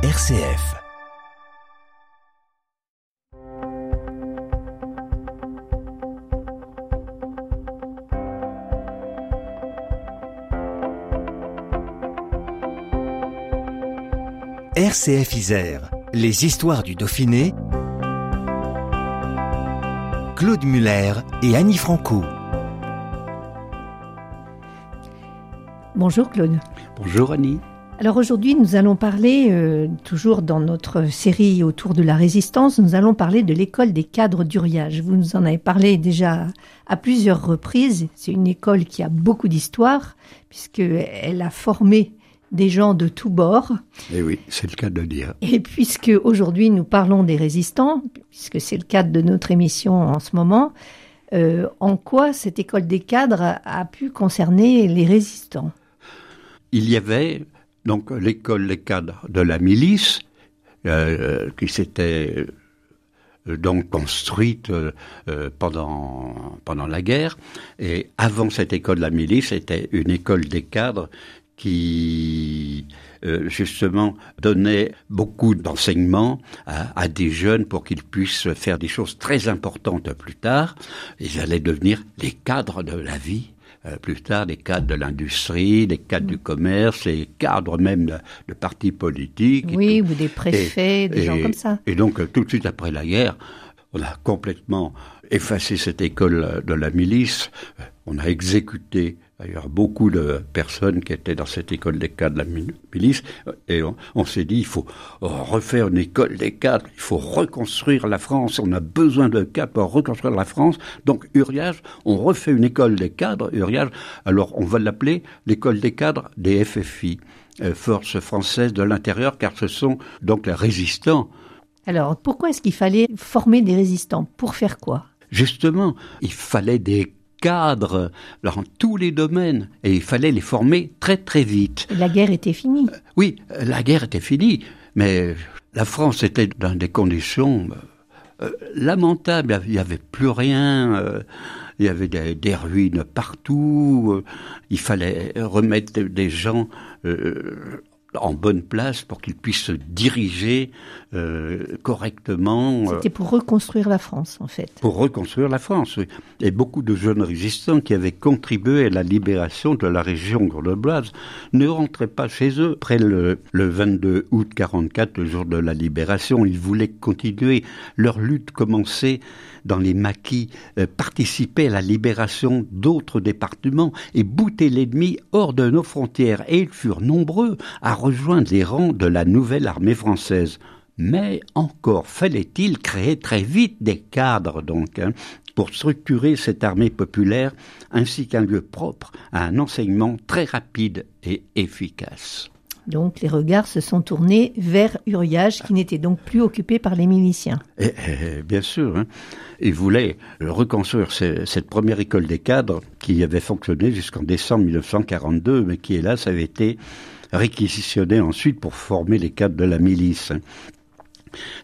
RCF. RCF Isère, les histoires du Dauphiné. Claude Muller et Annie Franco. Bonjour Claude. Bonjour Annie. Alors aujourd'hui, nous allons parler, euh, toujours dans notre série autour de la résistance, nous allons parler de l'école des cadres d'Uriage. Vous nous en avez parlé déjà à plusieurs reprises. C'est une école qui a beaucoup d'histoire, puisqu'elle a formé des gens de tous bords. Et eh oui, c'est le cas de dire. Et puisque aujourd'hui nous parlons des résistants, puisque c'est le cadre de notre émission en ce moment, euh, en quoi cette école des cadres a pu concerner les résistants? Il y avait donc l'école des cadres de la milice, euh, qui s'était euh, donc construite euh, pendant pendant la guerre. Et avant cette école de la milice c'était une école des cadres qui justement donnait beaucoup d'enseignements à, à, des jeunes pour qu'ils puissent faire des choses très importantes plus tard. Ils allaient devenir les cadres de la vie euh, plus tard des cadres de l'industrie, des cadres du commerce, les cadres même de, partis politiques. Oui, ou des préfets, des gens comme ça. Et donc, euh, tout de suite après la guerre, on a complètement effacé cette école de la milice, on a exécuté D'ailleurs, beaucoup de personnes qui étaient dans cette école des cadres de la milice, et on, s'est dit, il faut refaire une école des cadres, il faut reconstruire la France, on a besoin de cadres pour reconstruire la France. Donc, Uriage, on refait une école des cadres, Uriage, alors on va l'appeler l'école des cadres des FFI, euh, Forces françaises de l'intérieur, car ce sont donc les résistants. Alors, pourquoi est-ce qu'il fallait former des résistants? Pour faire quoi? Justement, il fallait des cadres dans tous les domaines et il fallait les former très très vite. La guerre était finie. Euh, oui, la guerre était finie, mais la France était dans des conditions euh, lamentables. Il n'y avait plus rien. Euh, il y avait des, ruines partout. il fallait remettre des gens en bonne place pour qu'ils puissent se diriger euh, correctement. Euh, C'était pour reconstruire la France, en fait. Pour reconstruire la France, oui. Et beaucoup de jeunes résistants qui avaient contribué à la libération de la région grenobloise ne rentraient pas chez eux. Après le, le 22 août 44, le jour de la libération, ils voulaient continuer leur lutte commencée dans les maquis, euh, participer à la libération d'autres départements et bouter l'ennemi hors de nos frontières. Et ils furent nombreux à rejoindre les rangs de la nouvelle armée française. Mais encore fallait-il créer très vite des cadres, donc, hein, pour structurer cette armée populaire, ainsi qu'un lieu propre à un enseignement très rapide et efficace. Donc les regards se sont tournés vers Uriage, qui n'était donc plus occupé par les miliciens. Et, bien sûr, hein. il voulait reconstruire cette première école des cadres qui avait fonctionné jusqu'en décembre 1942, mais qui, hélas, avait été réquisitionnée ensuite pour former les cadres de la milice.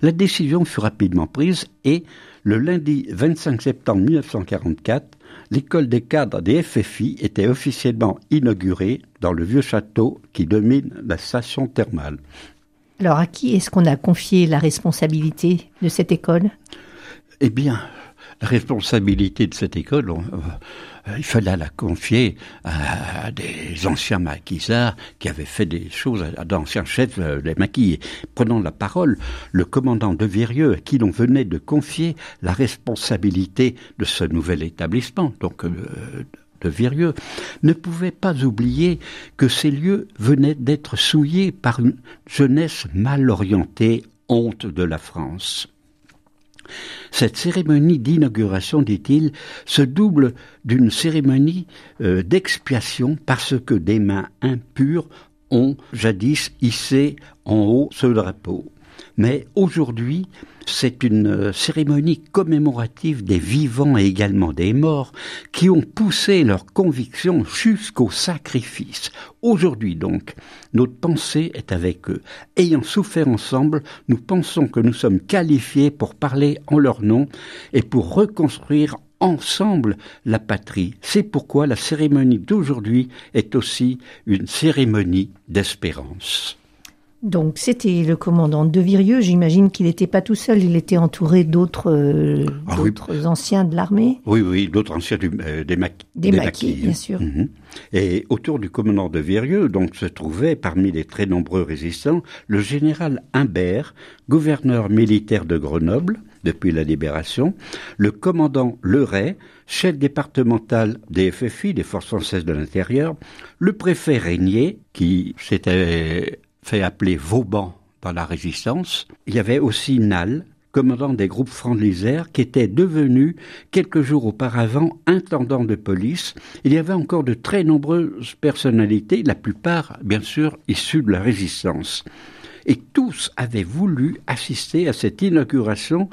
La décision fut rapidement prise et, le lundi 25 septembre 1944, l'école des cadres des FFI était officiellement inaugurée dans le vieux château qui domine la station thermale. Alors à qui est-ce qu'on a confié la responsabilité de cette école? Eh bien, responsabilité de cette école, euh, il fallait la confier à, des anciens maquisards qui avaient fait des choses, à d'anciens chefs euh, des maquis. Prenant la parole, le commandant de Virieux, à qui l'on venait de confier la responsabilité de ce nouvel établissement, donc euh, de Virieux, ne pouvait pas oublier que ces lieux venaient d'être souillés par une jeunesse mal orientée, honte de la France. Cette cérémonie d'inauguration, dit-il, se double d'une cérémonie euh, d'expiation parce que des mains impures ont jadis hissé en haut ce drapeau. Mais aujourd'hui, c'est une euh, cérémonie commémorative des vivants et également des morts qui ont poussé leurs convictions jusqu'au sacrifice. Aujourd'hui donc, notre pensée est avec eux. Ayant souffert ensemble, nous pensons que nous sommes qualifiés pour parler en leur nom et pour reconstruire ensemble la patrie. C'est pourquoi la cérémonie d'aujourd'hui est aussi une cérémonie d'espérance. Donc c'était le commandant de Virieux. J'imagine qu'il n'était pas tout seul, il était entouré d'autres euh, Ah oui. d'autres anciens de l'armée. Oui, oui, d'autres anciens du- euh, des, maquis. Des maquis, bien sûr. Mhm. Et autour du commandant de Virieux, donc, se trouvait, parmi les très nombreux résistants, le général Humbert, gouverneur militaire de Grenoble depuis la libération, le commandant Leray, chef départemental des FFI, des Forces françaises de l'intérieur, le préfet Régnier, qui s'était fait appeler Vauban dans la résistance. Il y avait aussi Nal, commandant des groupes francs de qui était devenu, quelques jours auparavant, intendant de police. Il y avait encore de très nombreuses personnalités, la plupart, bien sûr, issues de la résistance. Et tous avaient voulu assister à cette inauguration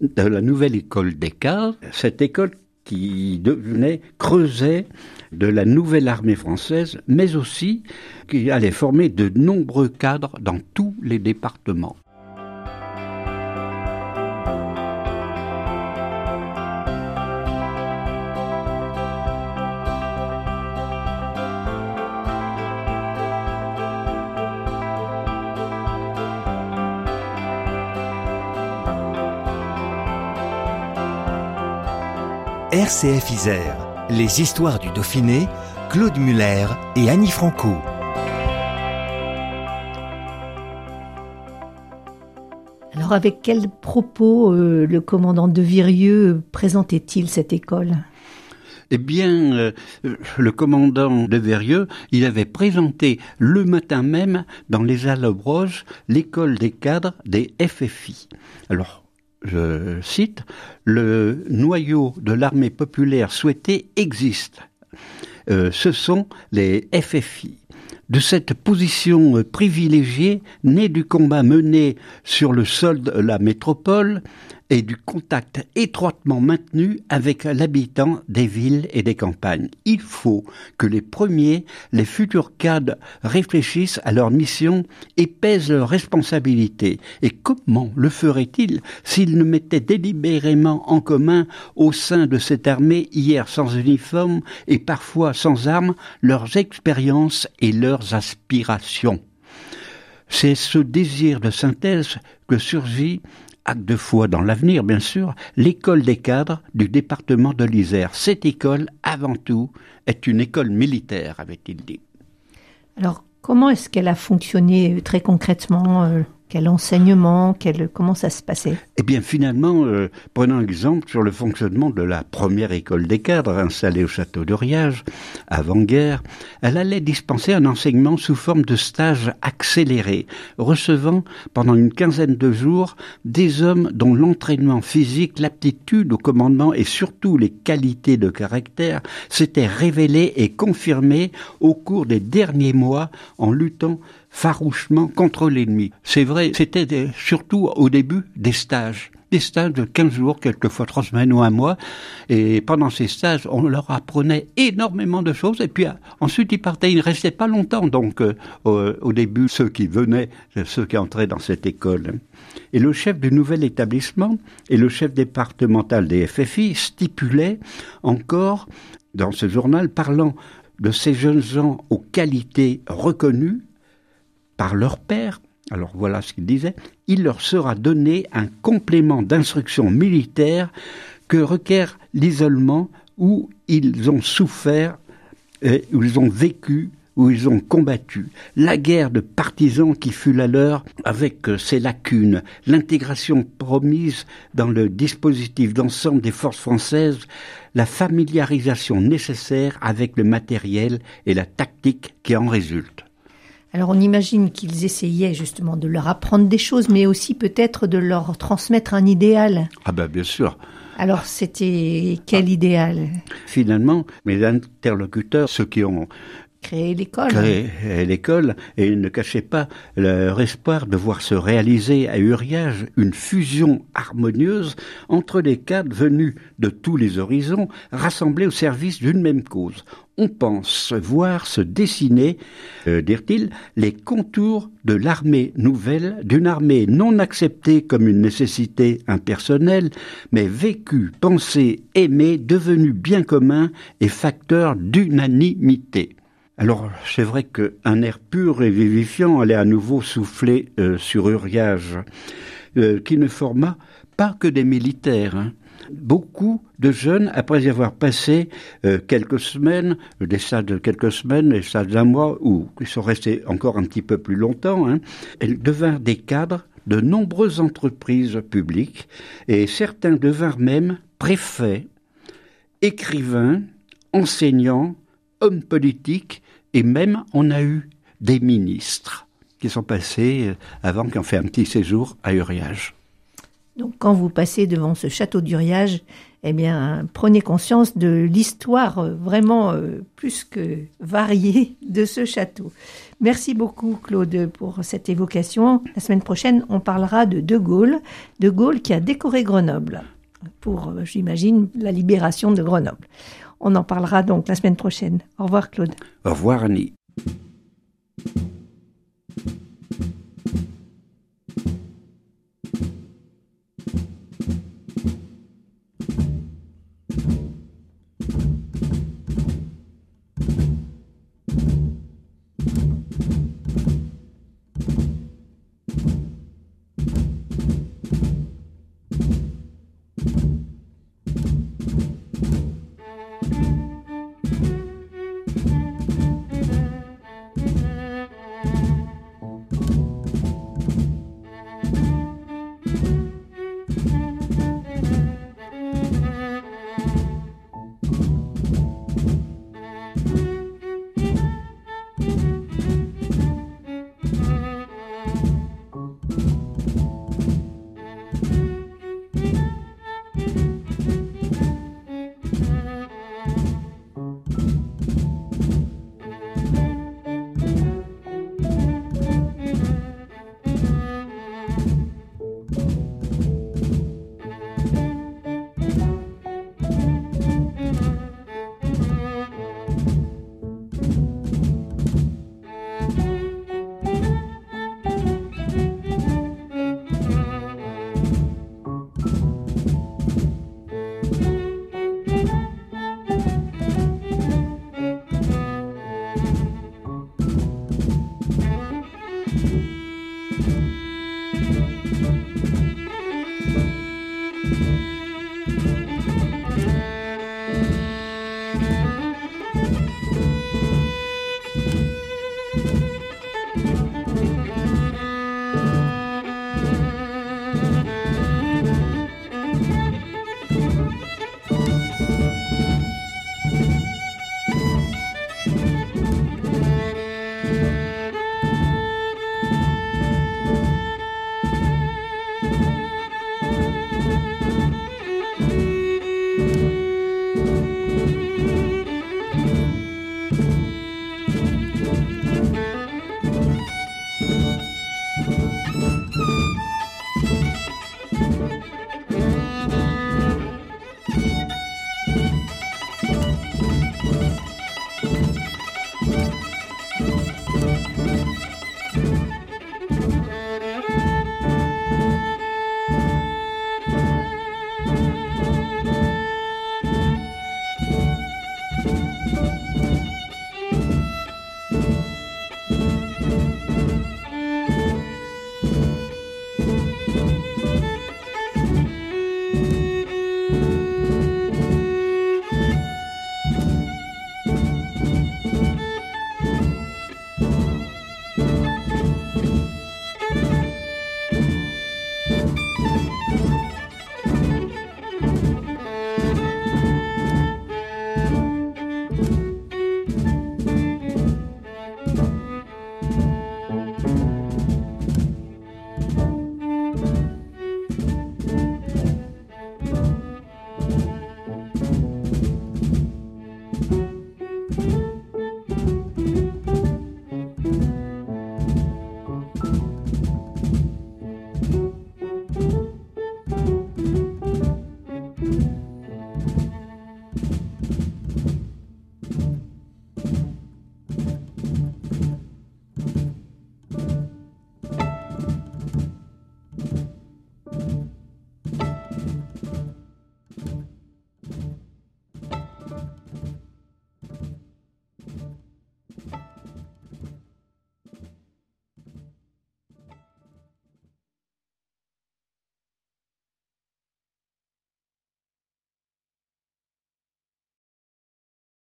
de la nouvelle école des cadres, cette école qui devenait, creusait de la nouvelle armée française, mais aussi qui allait former de nombreux cadres dans tous les départements. RCF Isère, les histoires du Dauphiné, Claude Muller et Annie Franco. Alors avec quels propos euh, le commandant de Virieux présentait-il cette école? Eh bien, euh, le commandant de Verrieux, il avait présenté le matin même dans les Allobroges l'école des cadres des FFI. Alors, je cite, le noyau de l'armée populaire souhaité existe. Euh, ce sont les FFI. De cette position privilégiée, née du combat mené sur le sol de la métropole et du contact étroitement maintenu avec l'habitant des villes et des campagnes. Il faut que les premiers, les futurs cadres, réfléchissent à leur mission et pèsent leurs responsabilités. Et comment le feraient-ils s'ils ne mettaient délibérément en commun au sein de cette armée hier sans uniforme et parfois sans armes leurs expériences et leurs aspirations? C'est ce désir de synthèse que surgit acte de foi dans l'avenir, bien sûr, l'école des cadres du département de l'Isère. Cette école, avant tout, est une école militaire, avait-il dit. Alors comment est-ce qu'elle a fonctionné euh, très concrètement euh, Quel enseignement quel, Comment ça se passait? Eh bien, finalement, euh, prenons exemple sur le fonctionnement de la première école des cadres installée au château de Riage, avant-guerre. Elle allait dispenser un enseignement sous forme de stage accéléré, recevant pendant une quinzaine de jours des hommes dont l'entraînement physique, l'aptitude au commandement et surtout les qualités de caractère s'étaient révélés et confirmés au cours des derniers mois en luttant farouchement contre l'ennemi. C'est vrai, c'était surtout au début des stages. Des stages de 15 jours, quelquefois trois semaines ou un mois. Et pendant ces stages, on leur apprenait énormément de choses. Et puis euh, ensuite, ils partaient. Ils ne restaient pas longtemps. Donc, euh, au, début, ceux qui venaient, ceux qui entraient dans cette école. Et le chef du nouvel établissement et le chef départemental des FFI stipulaient encore dans ce journal, parlant de ces jeunes gens aux qualités reconnues, par leur père. Alors voilà ce qu'il disait. Il leur sera donné un complément d'instruction militaire que requiert l'isolement où ils ont souffert, où ils ont vécu, où ils ont combattu. La guerre de partisans qui fut la leur avec euh, ses lacunes, l'intégration promise dans le dispositif d'ensemble des forces françaises, la familiarisation nécessaire avec le matériel et la tactique qui en résulte. Alors on imagine qu'ils essayaient justement de leur apprendre des choses, mais aussi peut-être de leur transmettre un idéal. Ah ben bien sûr. Alors c'était quel idéal? Finalement, mes interlocuteurs, ceux qui ont Créer l'école créé l'école, et ils ne cachaient pas leur espoir de voir se réaliser à Uriage une fusion harmonieuse entre les cadres venus de tous les horizons, rassemblés au service d'une même cause. On pense voir se dessiner, euh, dirent-ils, les contours de l'armée nouvelle, d'une armée non acceptée comme une nécessité impersonnelle, mais vécue, pensée, aimée, devenue bien commun et facteur d'unanimité. Alors, c'est vrai qu'un air pur et vivifiant allait à nouveau souffler euh, sur Uriage, euh, qui ne forma pas que des militaires. Hein. Beaucoup de jeunes, après y avoir passé euh, quelques semaines, des salles de quelques semaines, des salles d'un mois, ou ils sont restés encore un petit peu plus longtemps, hein, devinrent des cadres de nombreuses entreprises publiques, et certains devinrent même préfets, écrivains, enseignants, hommes politiques, et même on a eu des ministres qui sont passés euh, avant qu'on fait un petit séjour à Uriage. Donc quand vous passez devant ce château d'Uriage, eh bien prenez conscience de l'histoire euh, vraiment euh, plus que variée de ce château. Merci beaucoup Claude pour cette évocation. La semaine prochaine, on parlera de De Gaulle, De Gaulle qui a décoré Grenoble pour, j'imagine, la libération de Grenoble. On en parlera donc la semaine prochaine. Au revoir Claude. Au revoir Annie. Mm-hmm.